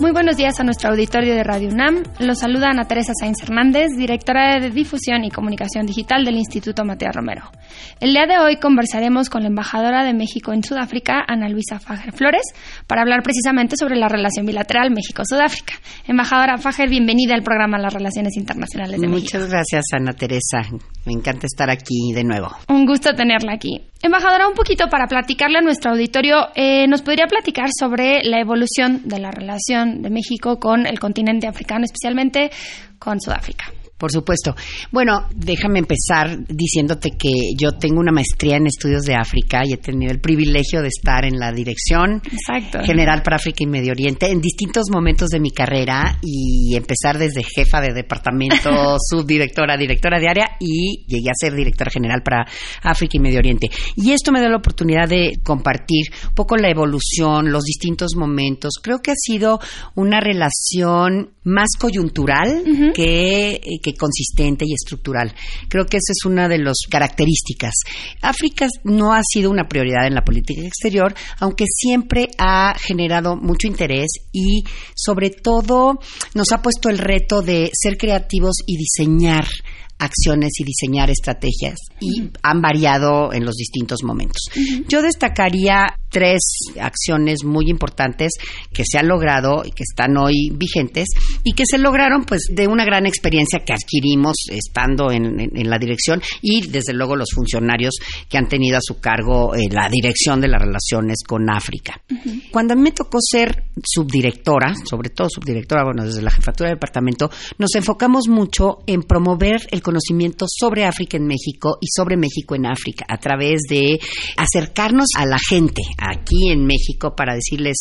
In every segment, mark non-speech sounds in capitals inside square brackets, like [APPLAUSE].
Muy buenos días a nuestro auditorio de Radio UNAM. Los saluda Ana Teresa Sainz Hernández, directora de Difusión y Comunicación Digital del Instituto Matías Romero. El día de hoy conversaremos con la embajadora de México en Sudáfrica, Ana Luisa Fager Flores, para hablar precisamente sobre la relación bilateral México-Sudáfrica. Embajadora Fager, bienvenida al programa Las Relaciones Internacionales de México. Muchas gracias, Ana Teresa. Me encanta estar aquí de nuevo. Un gusto tenerla aquí. Embajadora, un poquito para platicarle a nuestro auditorio, eh, ¿nos podría platicar sobre la evolución de la relación de México con el continente africano, especialmente con Sudáfrica? Por supuesto. Bueno, déjame empezar diciéndote que yo tengo una maestría en estudios de África y he tenido el privilegio de estar en la dirección general para África y Medio Oriente en distintos momentos de mi carrera y empezar desde jefa de departamento, [LAUGHS] subdirectora, directora de área y llegué a ser directora general para África y Medio Oriente. Y esto me da la oportunidad de compartir un poco la evolución, los distintos momentos. Creo que ha sido una relación más coyuntural que consistente y estructural. Creo que esa es una de las características. África no ha sido una prioridad en la política exterior, aunque siempre ha generado mucho interés y sobre todo nos ha puesto el reto de ser creativos y diseñar acciones y diseñar estrategias y han variado en los distintos momentos. Yo destacaría tres acciones muy importantes que se han logrado y que están hoy vigentes y que se lograron pues de una gran experiencia que adquirimos estando en, la dirección y desde luego los funcionarios que han tenido a su cargo eh, la dirección de las relaciones con África. Cuando a mí me tocó ser subdirectora, sobre todo subdirectora, bueno, desde la jefatura del departamento, nos enfocamos mucho en promover el conocimiento sobre África en México y sobre México en África a través de acercarnos a la gente aquí en México para decirles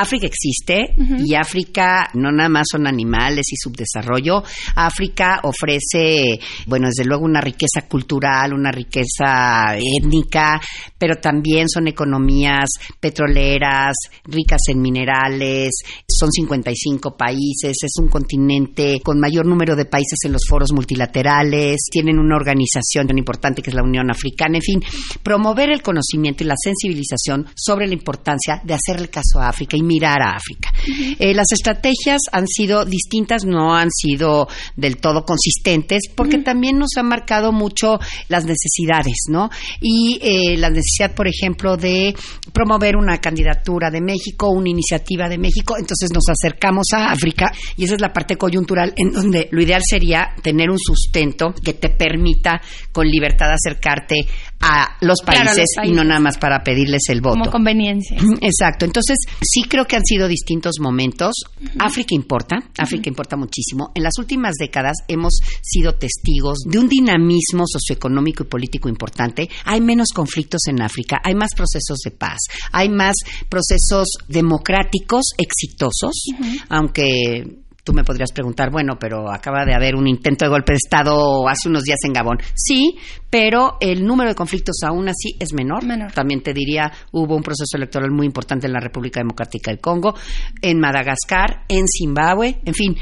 África existe y África no nada más son animales y subdesarrollo. África ofrece, bueno, desde luego una riqueza cultural, una riqueza étnica, pero también son economías petroleras, ricas en minerales, son 55 países, es un continente con mayor número de países en los foros multilaterales, tienen una organización tan importante que es la Unión Africana, en fin, promover el conocimiento y la sensibilización sobre la importancia de hacerle caso a África y mirar a África. Eh, las estrategias han sido distintas, no han sido del todo consistentes, porque también nos han marcado mucho las necesidades, ¿no? Y eh, la necesidad, por ejemplo, de promover una candidatura de México, una iniciativa de México, entonces nos acercamos a África y esa es la parte coyuntural en donde lo ideal sería tener un sustento que te permita con libertad acercarte a los países, y no nada más para pedirles el voto. Como conveniencia. Exacto. Entonces, sí creo que han sido distintos momentos. África importa, África importa muchísimo. En las últimas décadas hemos sido testigos de un dinamismo socioeconómico y político importante. Hay menos conflictos en África, hay más procesos de paz, hay más procesos democráticos exitosos, aunque Tú me podrías preguntar, bueno, pero acaba de haber un intento de golpe de Estado hace unos días en Gabón. Sí, pero el número de conflictos aún así es menor. menor. También te diría, hubo un proceso electoral muy importante en la República Democrática del Congo, en Madagascar, en Zimbabue, en fin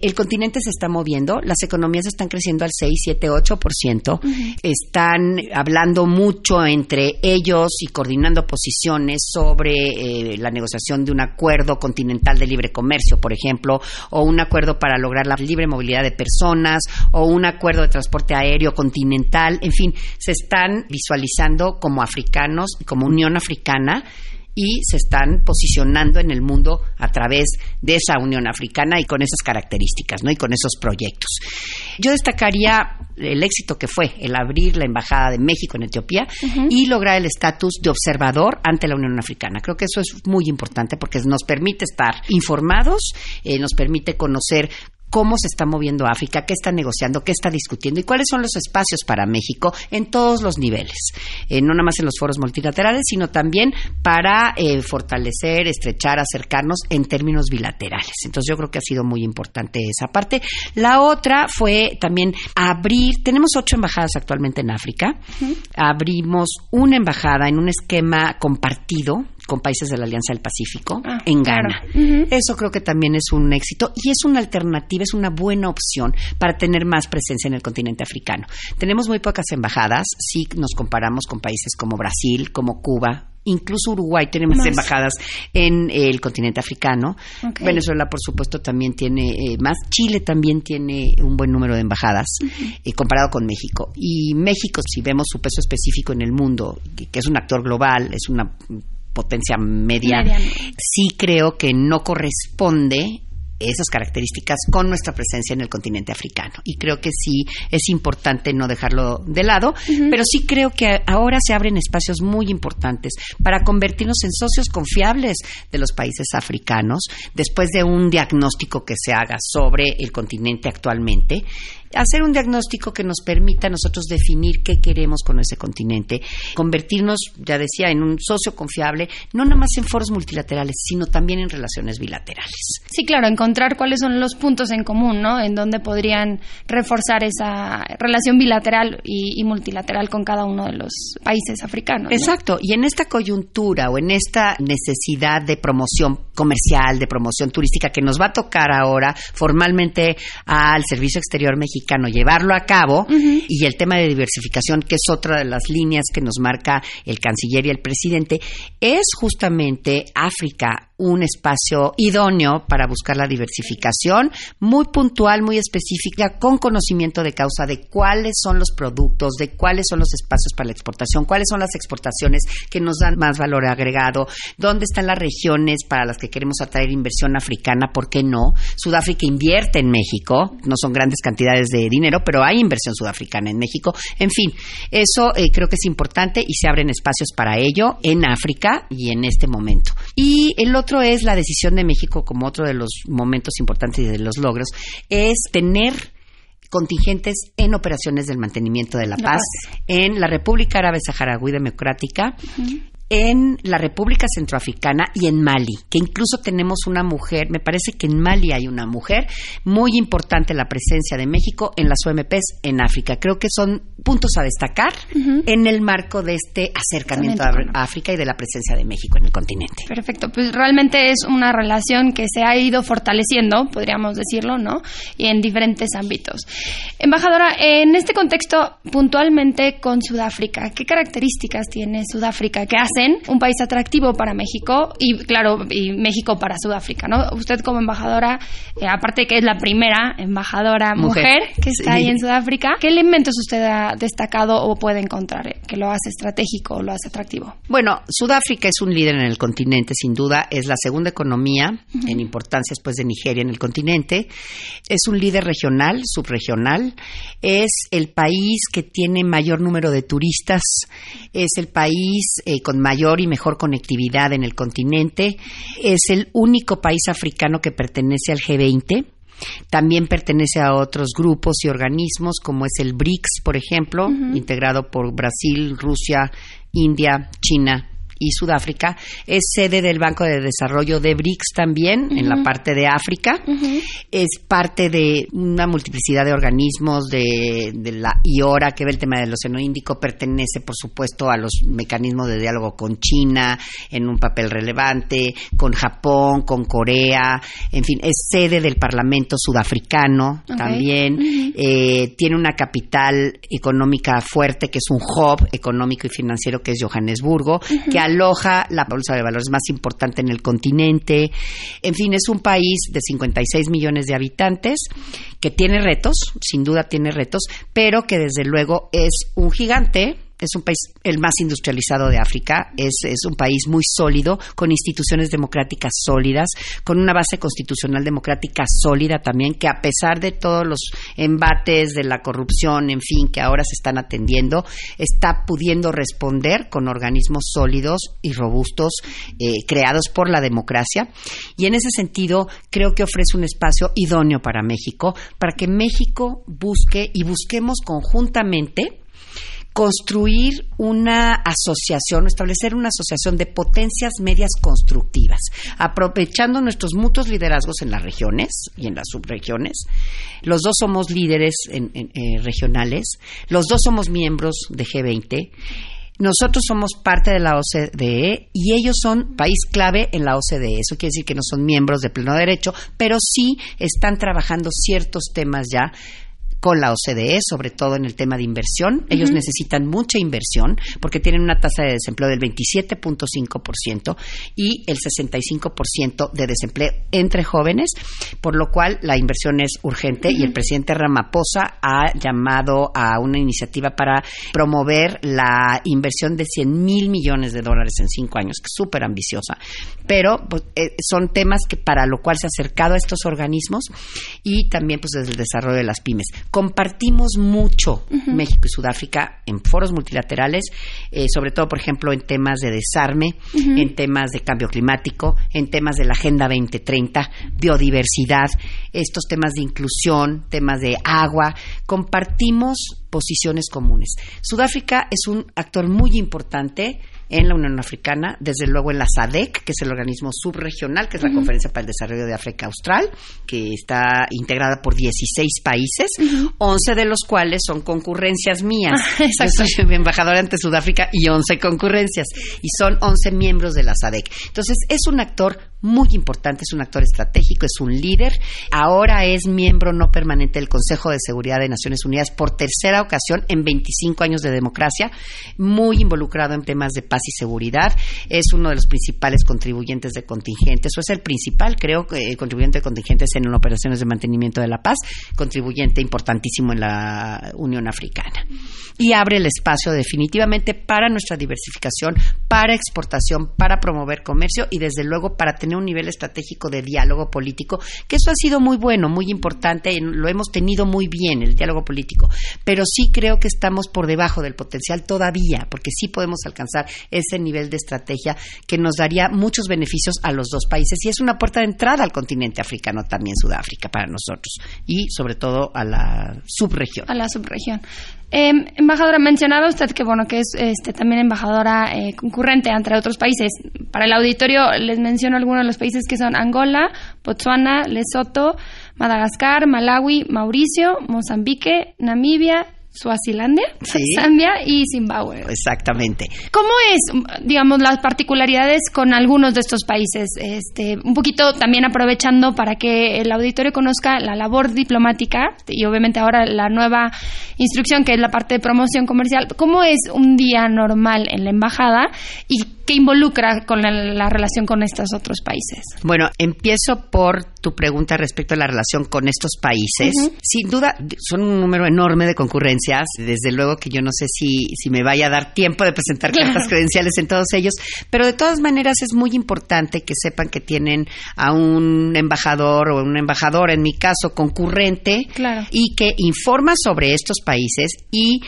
el continente se está moviendo, las economías están creciendo al 6, 7, 8%, están hablando mucho entre ellos y coordinando posiciones sobre eh, la negociación de un acuerdo continental de libre comercio, por ejemplo, o un acuerdo para lograr la libre movilidad de personas, o un acuerdo de transporte aéreo continental, en fin, se están visualizando como africanos, como Unión Africana, y se están posicionando en el mundo a través de esa Unión Africana y con esas características, ¿no? Y con esos proyectos. Yo destacaría el éxito que fue el abrir la embajada de México en Etiopía y lograr el estatus de observador ante la Unión Africana. Creo que eso es muy importante porque nos permite estar informados, eh, nos permite conocer cómo se está moviendo África, qué está negociando, qué está discutiendo y cuáles son los espacios para México en todos los niveles, eh, no nada más en los foros multilaterales, sino también para eh, fortalecer, estrechar, acercarnos en términos bilaterales. Entonces yo creo que ha sido muy importante esa parte. La otra fue también abrir, tenemos ocho embajadas actualmente en África, abrimos una embajada en un esquema compartido con países de la Alianza del Pacífico ah, en Ghana. Eso creo que también es un éxito y es una alternativa, es una buena opción para tener más presencia en el continente africano. Tenemos muy pocas embajadas, si nos comparamos con países como Brasil, como Cuba, incluso Uruguay tenemos embajadas en el continente africano. Venezuela, por supuesto, también tiene eh, más. Chile también tiene un buen número de embajadas eh, comparado con México. Y México, si vemos su peso específico en el mundo, que es un actor global, es una potencia media, sí creo que no corresponde esas características con nuestra presencia en el continente africano. Y creo que sí es importante no dejarlo de lado, pero sí creo que ahora se abren espacios muy importantes para convertirnos en socios confiables de los países africanos después de un diagnóstico que se haga sobre el continente actualmente hacer un diagnóstico que nos permita a nosotros definir qué queremos con ese continente, convertirnos, ya decía, en un socio confiable, no nada más en foros multilaterales, sino también en relaciones bilaterales. Sí, claro, encontrar cuáles son los puntos en común, ¿no? En donde podrían reforzar esa relación bilateral y, multilateral con cada uno de los países africanos. Exacto, y en esta coyuntura o en esta necesidad de promoción comercial, de promoción turística que nos va a tocar ahora formalmente al Servicio Exterior Mexicano, llevarlo a cabo. Y el tema de diversificación, que es otra de las líneas que nos marca el canciller y el presidente, es justamente África un espacio idóneo para buscar la diversificación, muy puntual, muy específica, con conocimiento de causa de cuáles son los productos, de cuáles son los espacios para la exportación, cuáles son las exportaciones que nos dan más valor agregado, dónde están las regiones para las que queremos atraer inversión africana, ¿por qué no? Sudáfrica invierte en México, no son grandes cantidades de dinero, pero hay inversión sudafricana en México. En fin, eso eh, creo que es importante y se abren espacios para ello en África y en este momento. Y el otro otro es la decisión de México, como otro de los momentos importantes y de los logros, es tener contingentes en operaciones del mantenimiento de la, paz, en la República Árabe Saharaui Democrática, en la República Centroafricana y en Mali, que incluso tenemos una mujer, me parece que en Mali hay una mujer, muy importante la presencia de México en las OMPs en África. Creo que son puntos a destacar en el marco de este acercamiento a África y de la presencia de México en el continente. Perfecto, pues realmente es una relación que se ha ido fortaleciendo, podríamos decirlo, ¿no? Y en diferentes ámbitos. Embajadora, en este contexto, puntualmente con Sudáfrica, ¿qué características tiene Sudáfrica que hace un país atractivo para México y, claro, y México para Sudáfrica, ¿no? Usted como embajadora, eh, aparte de que es la primera embajadora mujer, que está ahí en Sudáfrica, ¿qué elementos usted ha destacado o puede encontrar eh, que lo hace estratégico o lo hace atractivo? Bueno, Sudáfrica es un líder en el continente, sin duda, es la segunda economía en importancia después de Nigeria en el continente, es un líder regional, subregional, es el país que tiene mayor número de turistas, es el país eh, con mayor y mejor conectividad en el continente. Es el único país africano que pertenece al G20. También pertenece a otros grupos y organismos como es el BRICS, por ejemplo, integrado por Brasil, Rusia, India, China y Sudáfrica. Es sede del Banco de Desarrollo de BRICS también, en la parte de África. Es parte de una multiplicidad de organismos de, la IORA, que ve el tema del Océano Índico. Pertenece, por supuesto, a los mecanismos de diálogo con China en un papel relevante, con Japón, con Corea. En fin, es sede del Parlamento sudafricano también. Eh, tiene una capital económica fuerte, que es un hub económico y financiero, que es Johannesburgo, que ha aloja la bolsa de valores más importante en el continente. En fin, es un país de 56 millones de habitantes que tiene retos, sin duda tiene retos, pero que desde luego es un gigante es un país el más industrializado de África, es, es un país muy sólido, con instituciones democráticas sólidas, con una base constitucional democrática sólida también, que a pesar de todos los embates de la corrupción, en fin, que ahora se están atendiendo, está pudiendo responder con organismos sólidos y robustos eh, creados por la democracia. Y en ese sentido, creo que ofrece un espacio idóneo para México, para que México busque y busquemos conjuntamente construir una asociación, establecer una asociación de potencias medias constructivas, aprovechando nuestros mutuos liderazgos en las regiones y en las subregiones. Los dos somos líderes eh, regionales, los dos somos miembros de G20. Nosotros somos parte de la OCDE y ellos son país clave en la OCDE. Eso quiere decir que no son miembros de pleno derecho, pero sí están trabajando ciertos temas ya con la OCDE, sobre todo en el tema de inversión. Ellos necesitan mucha inversión porque tienen una tasa de desempleo del 27.5% y el 65% de desempleo entre jóvenes, por lo cual la inversión es urgente y el presidente Ramaphosa ha llamado a una iniciativa para promover la inversión de 100 mil millones de dólares en cinco años, que es súper ambiciosa. Pero pues, eh, son temas que para lo cual se ha acercado a estos organismos y también pues desde el desarrollo de las pymes compartimos mucho México y Sudáfrica en foros multilaterales, eh, sobre todo, por ejemplo, en temas de desarme, en temas de cambio climático, en temas de la Agenda 2030, biodiversidad, estos temas de inclusión, temas de agua. Compartimos posiciones comunes. Sudáfrica es un actor muy importante en la Unión Africana, desde luego en la SADEC, que es el organismo subregional, que es la Conferencia para el Desarrollo de África Austral, que está integrada por 16 países, 11 de los cuales son concurrencias mías. [LAUGHS] Ah, Yo soy embajadora ante Sudáfrica y 11 concurrencias, y son 11 miembros de la SADEC. Entonces, es un actor muy importante, es un actor estratégico, es un líder. Ahora es miembro no permanente del Consejo de Seguridad de Naciones Unidas por tercera ocasión en 25 años de democracia, muy involucrado en temas de paz y seguridad. Es uno de los principales contribuyentes de contingentes, o es el principal, creo, eh, contribuyente de contingentes en operaciones de mantenimiento de la paz, contribuyente importantísimo en la Unión Africana. Y abre el espacio definitivamente para nuestra diversificación, para exportación, para promover comercio y desde luego para tener un nivel estratégico de diálogo político, que eso ha sido muy bueno, muy importante, lo hemos tenido muy bien, el diálogo político, pero sí creo que estamos por debajo del potencial todavía, porque sí podemos alcanzar ese nivel de estrategia que nos daría muchos beneficios a los dos países y es una puerta de entrada al continente africano también, Sudáfrica, para nosotros y sobre todo a la subregión. A la subregión. Eh, embajadora, mencionaba usted que bueno que es este, también embajadora eh, concurrente entre otros países. Para el auditorio les menciono algunos de los países que son Angola, Botswana, Lesoto, Madagascar, Malawi, Mauricio, Mozambique, Namibia, Suazilandia, [LAUGHS] Zambia y Zimbabue. Exactamente. ¿Cómo es, digamos, las particularidades con algunos de estos países? Este, un poquito también aprovechando para que el auditorio conozca la labor diplomática y obviamente ahora la nueva instrucción que es la parte de promoción comercial. ¿Cómo es un día normal en la embajada y qué involucra con la, relación con estos otros países? Bueno, empiezo por tu pregunta respecto a la relación con estos países. Sin duda, son un número enorme de concurrencias. Desde luego que yo no sé si, si me vaya a dar tiempo de presentar cartas credenciales en todos ellos, pero de todas maneras es muy importante que sepan que tienen a un embajador o un embajador, en mi caso, concurrente, y que informa sobre estos países y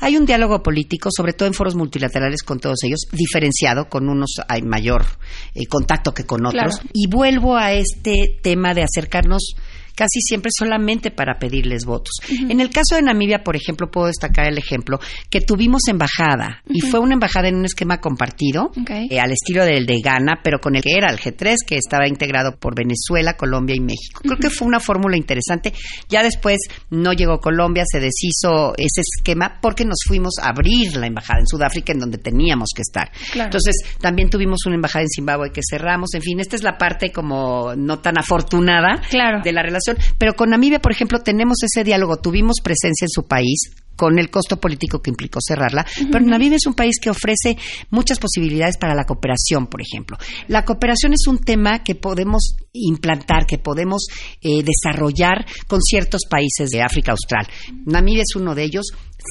hay un diálogo político, sobre todo en foros multilaterales con todos ellos, diferenciado, con unos hay mayor eh, contacto que con otros. Y vuelvo a este tema de acercarnos casi siempre solamente para pedirles votos. En el caso de Namibia, por ejemplo, puedo destacar el ejemplo que tuvimos embajada y fue una embajada en un esquema compartido eh, al estilo del de Ghana, pero con el que era el G3 que estaba integrado por Venezuela, Colombia y México. Creo que fue una fórmula interesante. Ya después no llegó Colombia, se deshizo ese esquema porque nos fuimos a abrir la embajada en Sudáfrica en donde teníamos que estar. Entonces, también tuvimos una embajada en Zimbabue que cerramos. En fin, esta es la parte como no tan afortunada de la relación pero con Namibia, por ejemplo, tenemos ese diálogo, tuvimos presencia en su país, con el costo político que implicó cerrarla. Pero Namibia es un país que ofrece muchas posibilidades para la cooperación, por ejemplo. La cooperación es un tema que podemos implantar, que podemos eh, desarrollar con ciertos países de África Austral. Namibia es uno de ellos.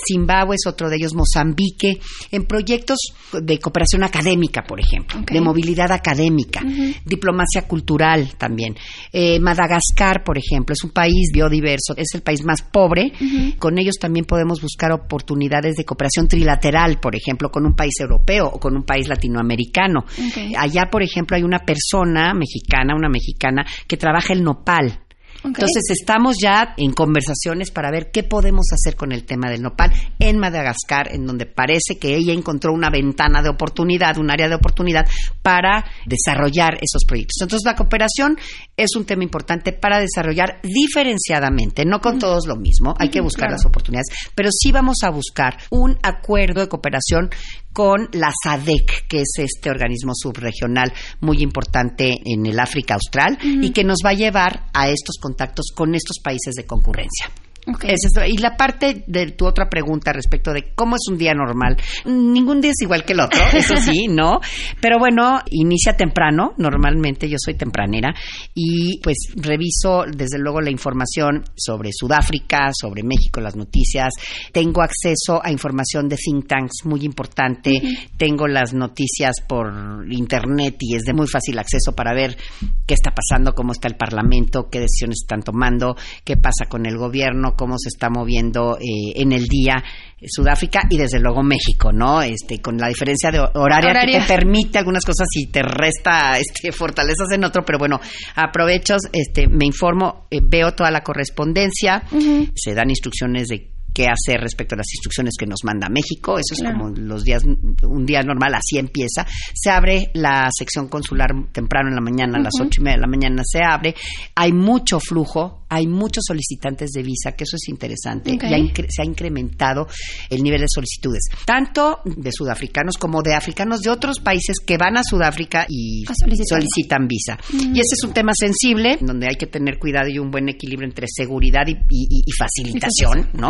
Zimbabue es otro de ellos, Mozambique, en proyectos de cooperación académica, por ejemplo, de movilidad académica, diplomacia cultural también. Eh, Madagascar, por ejemplo, es un país biodiverso, es el país más pobre. Con ellos también podemos buscar oportunidades de cooperación trilateral, por ejemplo, con un país europeo o con un país latinoamericano. Allá, por ejemplo, hay una persona mexicana, una mexicana, que trabaja el nopal entonces estamos ya en conversaciones para ver qué podemos hacer con el tema del nopal en Madagascar, en donde parece que ella encontró una ventana de oportunidad, un área de oportunidad para desarrollar esos proyectos. Entonces la cooperación es un tema importante para desarrollar diferenciadamente, no con todos lo mismo, hay que buscar las oportunidades, pero sí vamos a buscar un acuerdo de cooperación con la SADEC, que es este organismo subregional muy importante en el África Austral y que nos va a llevar a estos contactos con estos países de concurrencia. Y la parte de tu otra pregunta respecto de cómo es un día normal, ningún día es igual que el otro, [LAUGHS] eso sí, ¿no? Pero bueno, inicia temprano, normalmente yo soy tempranera, y pues reviso desde luego la información sobre Sudáfrica, sobre México, las noticias, tengo acceso a información de think tanks muy importante, tengo las noticias por internet y es de muy fácil acceso para ver qué está pasando, cómo está el Parlamento, qué decisiones están tomando, qué pasa con el gobierno, cómo se está moviendo eh, en el día Sudáfrica y desde luego México, ¿no? Este, con la diferencia de horaria, que te permite algunas cosas y te resta [LAUGHS] este, fortalezas en otro, pero bueno, aprovecho, este, me informo, eh, veo toda la correspondencia, se dan instrucciones de qué hacer respecto a las instrucciones que nos manda México. Eso es como los días, un día normal, así empieza. Se abre la sección consular temprano en la mañana, a las ocho y media de la mañana se abre. Hay mucho flujo, hay muchos solicitantes de visa, que eso es interesante. Y se ha incrementado el nivel de solicitudes, tanto de sudafricanos como de africanos de otros países que van a Sudáfrica y solicitan visa. Y ese es un tema sensible, donde hay que tener cuidado y un buen equilibrio entre seguridad y, facilitación, ¿no?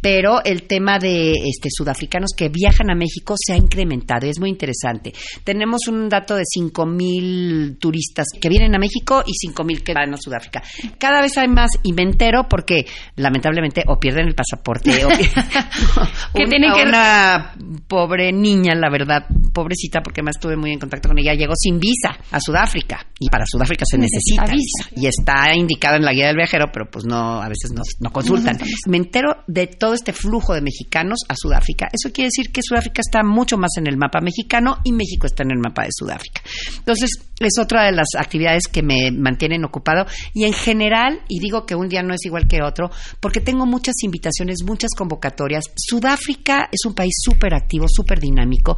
Pero el tema de este, sudafricanos que viajan a México se ha incrementado y es muy interesante. Tenemos un dato de 5.000 turistas que vienen a México y 5.000 que van a Sudáfrica. Cada vez hay más y me entero porque lamentablemente o pierden el pasaporte o [LAUGHS] [LAUGHS] que tiene que una pobre niña, la verdad, pobrecita porque más estuve muy en contacto con ella, llegó sin visa a Sudáfrica y para Sudáfrica se necesita, visa. y está indicado en la guía del viajero, pero pues no a veces no, no consultan. me entero de todo este flujo de mexicanos a Sudáfrica. Eso quiere decir que Sudáfrica está mucho más en el mapa mexicano y México está en el mapa de Sudáfrica. Entonces, es otra de las actividades que me mantienen ocupado y en general, y digo que un día no es igual que otro, porque tengo muchas invitaciones, muchas convocatorias. Sudáfrica es un país súper activo, súper dinámico,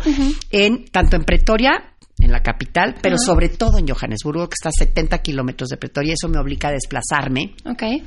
en, tanto en Pretoria en la capital, pero sobre todo en Johannesburgo, que está a 70 kilómetros de Pretoria. Eso me obliga a desplazarme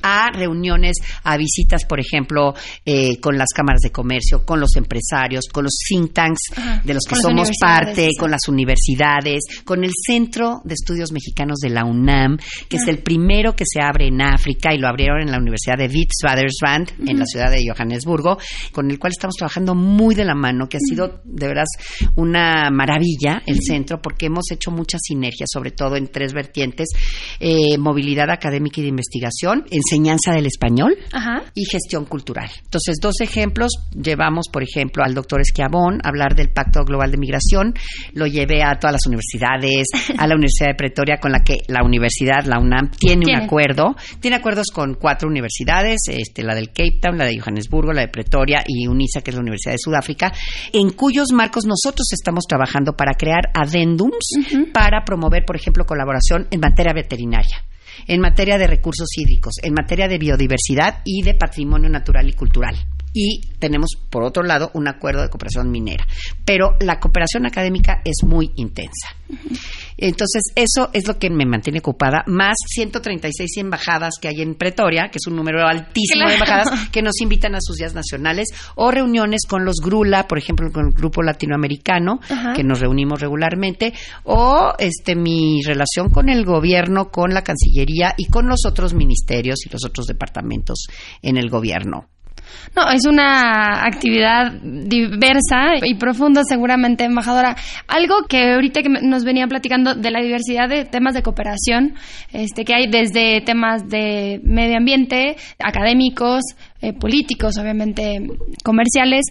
a reuniones, a visitas, por ejemplo, eh, con las cámaras de comercio, con los empresarios, con los think tanks de los que somos parte, con las universidades, con el Centro de Estudios Mexicanos de la UNAM, que es el primero que se abre en África y lo abrieron en la Universidad de Witwatersrand, en la ciudad de Johannesburgo, con el cual estamos trabajando muy de la mano, que ha sido de veras una maravilla el centro porque hemos hecho muchas sinergias, sobre todo en tres vertientes, eh, movilidad académica y de investigación, enseñanza del español y gestión cultural. Entonces, dos ejemplos, llevamos, por ejemplo, al doctor Esquiabón a hablar del Pacto Global de Migración, lo llevé a todas las universidades, a la Universidad de Pretoria, con la que la universidad, la UNAM, tiene, un acuerdo, tiene acuerdos con cuatro universidades, este, la del Cape Town, la de Johannesburgo, la de Pretoria y UNISA, que es la Universidad de Sudáfrica, en cuyos marcos nosotros estamos trabajando para crear adentro para promover, por ejemplo, colaboración en materia veterinaria en materia de recursos hídricos, en materia de biodiversidad y de patrimonio natural y cultural. Y tenemos, por otro lado, un acuerdo de cooperación minera. Pero la cooperación académica es muy intensa. Entonces, eso es lo que me mantiene ocupada, más 136 embajadas que hay en Pretoria, que es un número altísimo de embajadas, que nos invitan a sus días nacionales, o reuniones con los GRULA, por ejemplo, con el Grupo Latinoamericano, que nos reunimos regularmente, o este mi relación con el gobierno, con la Cancillería y con los otros ministerios y los otros departamentos en el gobierno. No, es una actividad diversa y profunda seguramente, embajadora. Algo que ahorita que nos venía platicando de la diversidad de temas de cooperación, este que hay desde temas de medio ambiente, académicos, eh, políticos, obviamente comerciales.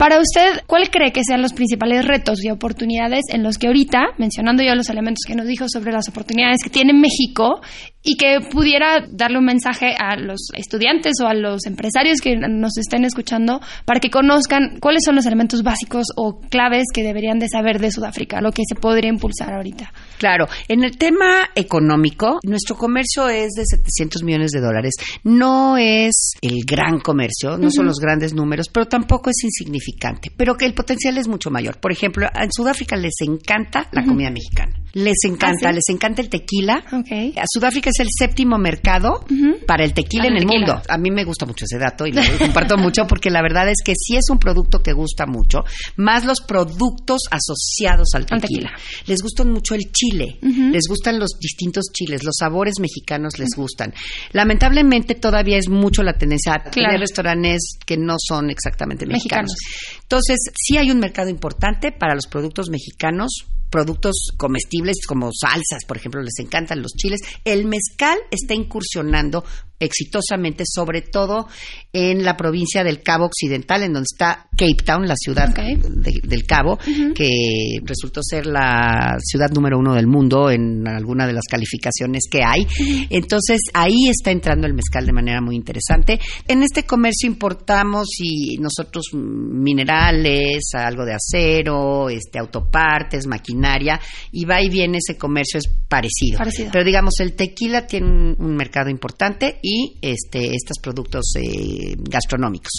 Para usted, ¿cuál cree que sean los principales retos y oportunidades en los que ahorita, mencionando ya los elementos que nos dijo sobre las oportunidades que tiene México y que pudiera darle un mensaje a los estudiantes o a los empresarios que nos estén escuchando para que conozcan cuáles son los elementos básicos o claves que deberían de saber de Sudáfrica, lo que se podría impulsar ahorita. Claro, en el tema económico, nuestro comercio es de 700 millones de dólares. No es el gran comercio, no son los grandes números, pero tampoco es insignificante, pero que el potencial es mucho mayor. Por ejemplo, en Sudáfrica les encanta la comida mexicana. Les encanta, ¿Ah, les encanta el tequila. A Sudáfrica es el séptimo mercado para el tequila en el mundo. A mí me gusta mucho ese dato y lo comparto mucho porque la verdad es que sí es un producto que gusta mucho, más los productos asociados al tequila. Les gustan mucho el chile, les gustan los distintos chiles, los sabores mexicanos les gustan. Lamentablemente todavía es mucho la tendencia a tener restaurantes que no son exactamente mexicanos. Entonces, sí hay un mercado importante para los productos mexicanos productos comestibles como salsas, por ejemplo, les encantan los chiles. El mezcal está incursionando exitosamente, sobre todo en la provincia del Cabo Occidental, en donde está Cape Town, la ciudad del Cabo, que resultó ser la ciudad número uno del mundo en alguna de las calificaciones que hay. Entonces, ahí está entrando el mezcal de manera muy interesante. En este comercio importamos y nosotros minerales, algo de acero, este autopartes, maquinaria, y va y viene ese comercio es parecido. Pero digamos, el tequila tiene un, un mercado importante y este, estos productos eh, gastronómicos.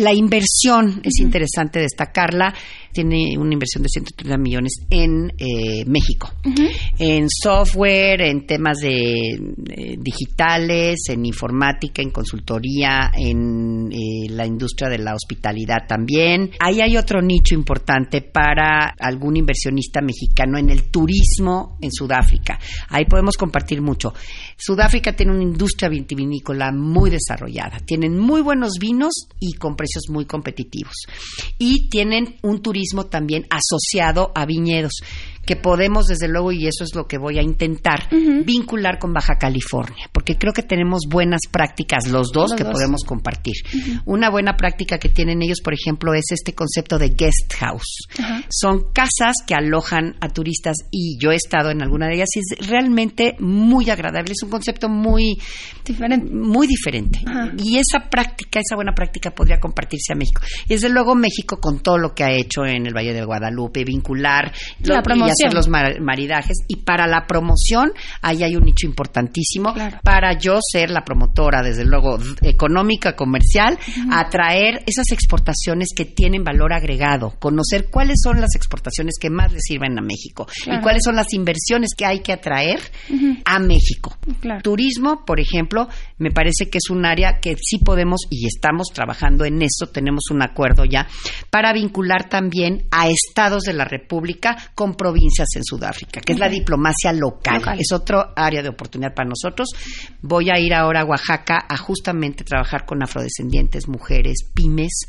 La inversión, es interesante destacarla, tiene una inversión de 130 millones en eh, México, en software, en temas de digitales, en informática, en consultoría, en eh, la industria de la hospitalidad también. Ahí hay otro nicho importante para algún inversionista mexicano en el turismo en Sudáfrica. Ahí podemos compartir mucho. Sudáfrica tiene una industria vitivinícola muy desarrollada, tienen muy buenos vinos y con precios muy competitivos. Y tienen un turismo también asociado a viñedos que podemos, desde luego, y eso es lo que voy a intentar, vincular con Baja California, porque creo que tenemos buenas prácticas los dos que podemos compartir. Una buena práctica que tienen ellos, por ejemplo, es este concepto de guest house. Son casas que alojan a turistas y yo he estado en alguna de ellas y es realmente muy agradable, es un concepto muy diferente. Muy diferente. Y esa práctica, esa buena práctica podría compartirse a México. Y desde luego México con todo lo que ha hecho en el Valle de Guadalupe, vincular la hacer los maridajes. Y para la promoción, ahí hay un nicho importantísimo para yo ser la promotora, desde luego, económica, comercial, atraer esas exportaciones que tienen valor agregado, conocer cuáles son las exportaciones que más le sirven a México y cuáles son las inversiones que hay que atraer a México. Turismo, por ejemplo, me parece que es un área que sí podemos y estamos trabajando en eso, tenemos un acuerdo ya, para vincular también a estados de la República con provincias en Sudáfrica, que es la diplomacia local. Es otro área de oportunidad para nosotros. Voy a ir ahora a Oaxaca a justamente trabajar con afrodescendientes, mujeres, pymes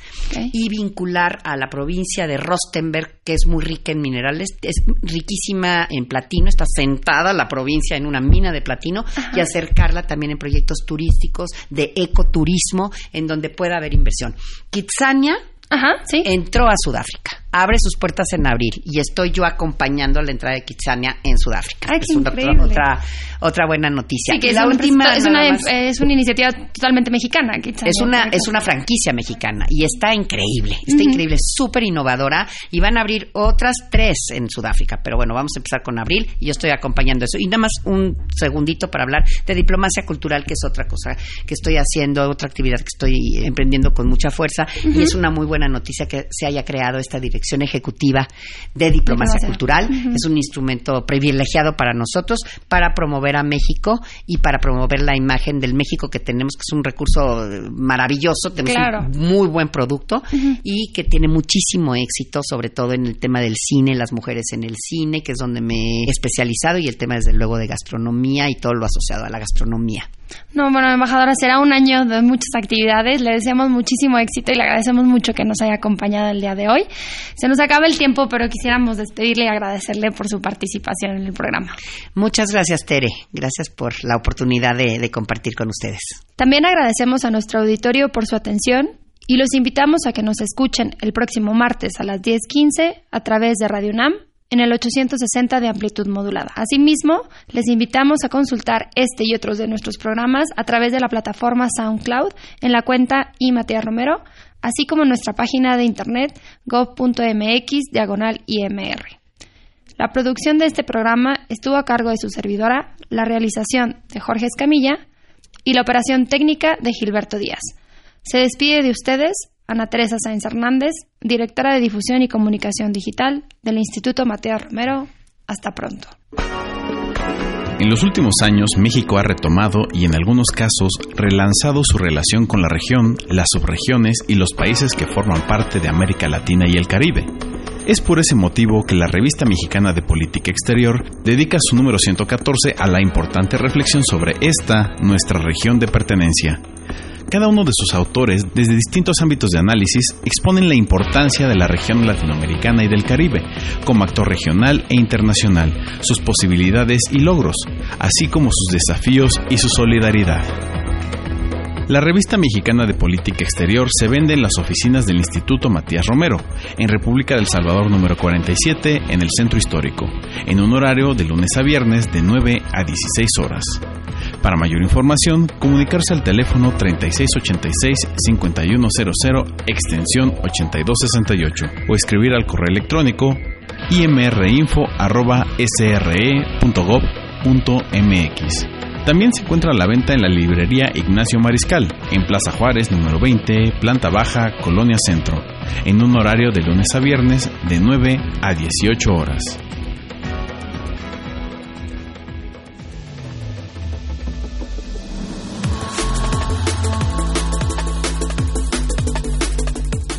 y vincular a la provincia de Rostenberg, que es muy rica en minerales, es riquísima en platino, está sentada la provincia en una mina de platino y acercarla también en proyectos turísticos de ecoturismo en donde pueda haber inversión. Kitsania entró a Sudáfrica abre sus puertas en abril y estoy yo acompañando la entrada de Kitsania en Sudáfrica. es otra, otra buena noticia. que la última es una, es una iniciativa totalmente mexicana. es una es una franquicia mexicana y está increíble, está increíble, súper innovadora y van a abrir otras tres en Sudáfrica. Pero bueno, vamos a empezar con abril y yo estoy acompañando eso. Y nada más un segundito para hablar de diplomacia cultural, que es otra cosa que estoy haciendo, otra actividad que estoy emprendiendo con mucha fuerza y es una muy buena noticia que se haya creado esta dirección Ejecutiva de Diplomacia Cultural. Es un instrumento privilegiado para nosotros para promover a México y para promover la imagen del México que tenemos, que es un recurso maravilloso, tenemos un muy buen producto y que tiene muchísimo éxito, sobre todo en el tema del cine, las mujeres en el cine, que es donde me he especializado, y el tema desde luego de gastronomía y todo lo asociado a la gastronomía. No, bueno, embajadora, será un año de muchas actividades. Le deseamos muchísimo éxito y le agradecemos mucho que nos haya acompañado el día de hoy. Se nos acaba el tiempo, pero quisiéramos despedirle y agradecerle por su participación en el programa. Muchas gracias, Tere. Gracias por la oportunidad de, de compartir con ustedes. También agradecemos a nuestro auditorio por su atención y los invitamos a que nos escuchen el próximo martes a las 10.15 a través de Radio UNAM en el 860 de amplitud modulada. Asimismo, les invitamos a consultar este y otros de nuestros programas a través de la plataforma SoundCloud en la cuenta y Matías Romero, así como nuestra página de internet gov.mx diagonal IMR. La producción de este programa estuvo a cargo de su servidora, la realización de Jorge Escamilla y la operación técnica de Gilberto Díaz. Se despide de ustedes Ana Teresa Sáenz Hernández, directora de Difusión y Comunicación Digital del Instituto Mateo Romero. Hasta pronto. En los últimos años, México ha retomado y en algunos casos relanzado su relación con la región, las subregiones y los países que forman parte de América Latina y el Caribe. Es por ese motivo que la revista mexicana de política exterior dedica su número 114 a la importante reflexión sobre esta, nuestra región de pertenencia. Cada uno de sus autores, desde distintos ámbitos de análisis, exponen la importancia de la región latinoamericana y del Caribe, como actor regional e internacional, sus posibilidades y logros, así como sus desafíos y su solidaridad. La revista mexicana de política exterior se vende en las oficinas del Instituto Matías Romero, en República del Salvador número 47, en el Centro Histórico, en un horario de lunes a viernes de 9 a 16 horas. Para mayor información, comunicarse al teléfono 3686-5100 extensión 8268 o escribir al correo electrónico imrinfo.sre.gov.mx. También se encuentra a la venta en la librería Ignacio Mariscal, en Plaza Juárez número 20, planta baja, Colonia Centro, en un horario de lunes a viernes de 9 a 18 horas.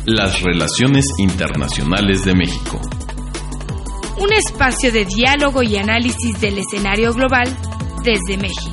Las relaciones internacionales de México. Un espacio de diálogo y análisis del escenario global desde México.